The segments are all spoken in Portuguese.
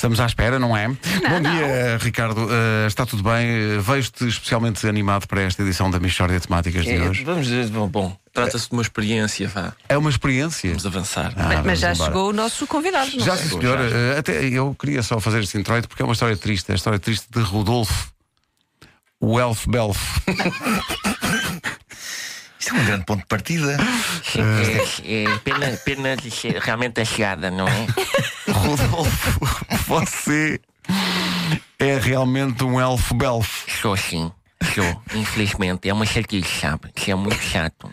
Estamos à espera, não é? Bom dia, Ricardo. Uh, está tudo bem? Uh, Vejo-te especialmente animado para esta edição da Michórdia Temáticas de É, hoje. vamos dizer, bom, bom trata-se de uma experiência, vá. É uma experiência. Vamos avançar. Ah, Mas, vamos já embora. chegou o nosso convidado. não Já, sei. sim, senhor. Uh, até eu queria só fazer este introito porque é uma história triste. É a história triste de Rodolfo. O Elf Belf. Isto é um grande ponto de partida. É, é pena, pena de ser realmente a chegada, não é? Rodolfo, você é realmente um Elf Belf. Sou sim, sou. Infelizmente, é uma chatice, sabe? Isso é muito chato.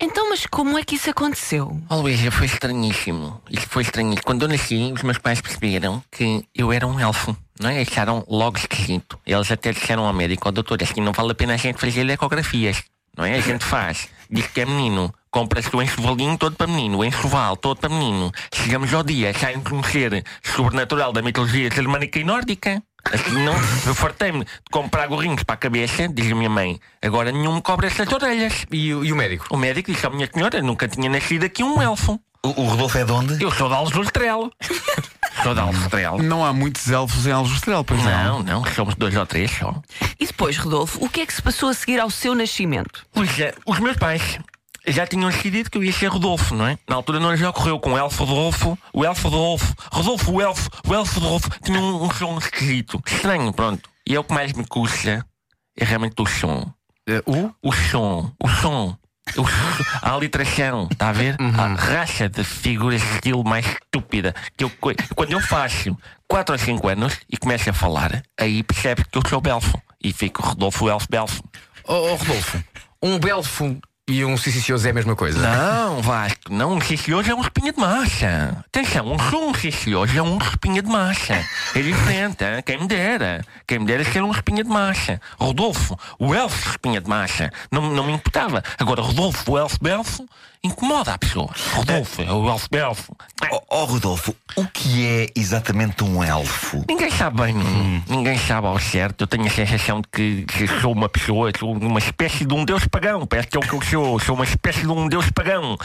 Então, mas como é que isso aconteceu? Oh, Luísa, foi estranhíssimo. Isso foi estranhíssimo. Quando eu nasci, os meus pais perceberam que eu era um elfo. Não é? Acharam logo esquisito. Eles até disseram ao médico, ao doutor, assim não vale a pena a gente fazer ecografias. Não é? A gente faz. Diz que é menino. Compra-se o enxovalinho todo para menino, o enxoval todo para menino. Chegamos ao dia, sai um ser sobrenatural da mitologia germânica e nórdica. Assim não, eu fartei-me de comprar gorrinhos para a cabeça, diz a minha mãe. Agora nenhum me cobre essas orelhas. E, o- e o médico? O médico disse à minha senhora, nunca tinha nascido aqui um elfo. O, o Rodolfo é de onde? Eu sou de Aljustrel. sou de Aljustrel. Não há muitos elfos em Aljustrel, pois não. Não, não, somos dois ou três só. E depois, Rodolfo, o que é que se passou a seguir ao seu nascimento? Pois é, os meus pais já tinham decidido que eu ia ser Rodolfo, não é? Na altura não lhes ocorreu com o Elfo Rodolfo, o Elfo Rodolfo, Rodolfo, o Elfo, o Elfo Rodolfo, tinha um, um som esquisito, estranho, pronto. E é o que mais me custa, é realmente o som. Eh, o? O som, o som. A aliteração, está a ver? A racha de figuras de estilo mais estúpida. Que eu, quando eu faço 4 ou 5 anos e começo a falar, aí percebe que eu sou belfo. E fico Rodolfo Elfo Belfo. Oh, oh, Rodolfo, um belfo e um cicicioso é a mesma coisa? Não, Vasco, não, um cicioso é um espinha de massa. Atenção, um um cicioso é um espinha de massa. É diferente, hein? quem me dera. Quem me dera ser um espinha de massa. Rodolfo, o elfo espinha de massa, não, não me importava. Agora, Rodolfo, o elfo belfo, incomoda a pessoa. Rodolfo, é o elfo belfo. Oh, oh, Rodolfo, o que é exatamente um elfo? Ninguém sabe bem, Hum. ninguém sabe ao certo. Eu tenho a sensação de que, que sou uma pessoa, sou uma espécie de um deus pagão. Parece que é o que eu sou. Sou uma espécie de um deus pagão.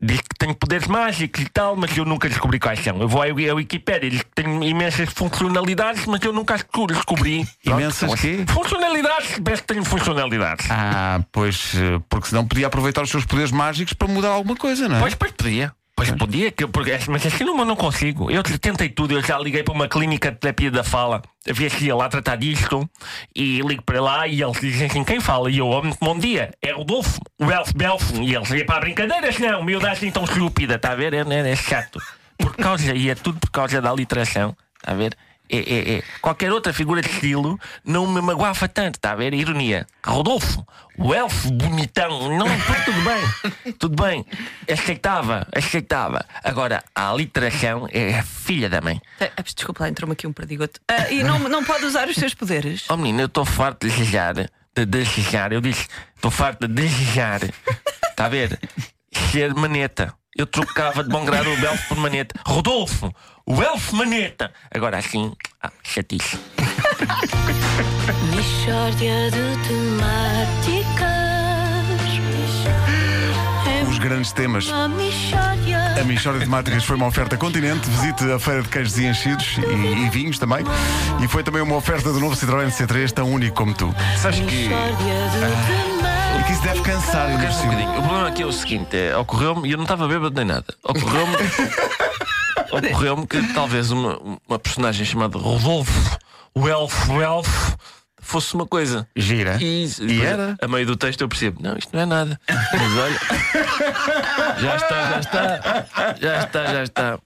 Diz que tenho poderes mágicos e tal, mas eu nunca descobri quais são. Eu vou à à Wikipédia, diz que tenho imensas funcionalidades, mas eu nunca as descobri. Imensas Pronto, quê? Funcionalidades, parece que tenho funcionalidades. Ah, pois, eh, porque senão podia aproveitar os seus poderes mágicos para mudar alguma coisa, não é? Pois, pois podia. Pois podia, que porque, mas assim não, não consigo. Eu tentei tudo, eu já liguei para uma clínica de terapia da fala, a ver se ia lá tratar disto, e ligo para lá e eles dizem assim: quem fala? E eu, oh, bom dia, é Rodolfo, o Elfo Belfo. E eles, é para brincadeiras, não, miudagem tão estúpida, está a ver? É, é, é chato. Por causa, e é tudo por causa da literação, está a ver? É, é, é. Qualquer outra figura de estilo não me magoava tanto, está a ver? Ironia. Rodolfo, o elfo bonitão, não, tudo, tudo bem, tudo bem. Aceitava, aceitava. Agora, a literação é a filha da mãe. Ah, Desculpa lá, entrou-me aqui um perdigoto. Ah, e não, não pode usar os seus poderes? Oh menino, eu estou farto de desejar, de desejar, eu disse, estou farto de desejar, está a ver? Ser maneta. Eu trocava de bom grado o elfo por maneta. Rodolfo, o elfo maneta. Agora assim, ah, chatice. De temáticas. Os grandes temas. A Michórdia de Temáticas foi uma oferta continente. Visite a Feira de Queijos e Enchidos e, e vinhos também. E foi também uma oferta do novo Citroën C3, tão único como tu. Sabes que. Mishória de temáticas. E que isso deve cansar, ainda por um cima. O problema aqui é o seguinte: é, ocorreu-me, e eu não estava bêbado nem nada, ocorreu-me. ocorreu-me que talvez uma, uma personagem chamada Rodolfo, o elfo, o elfo, fosse uma coisa. Gira. E, E depois, era? A meio do texto eu percebo: não, isto não é nada. Mas olha. Já está, já está. Já está, já está.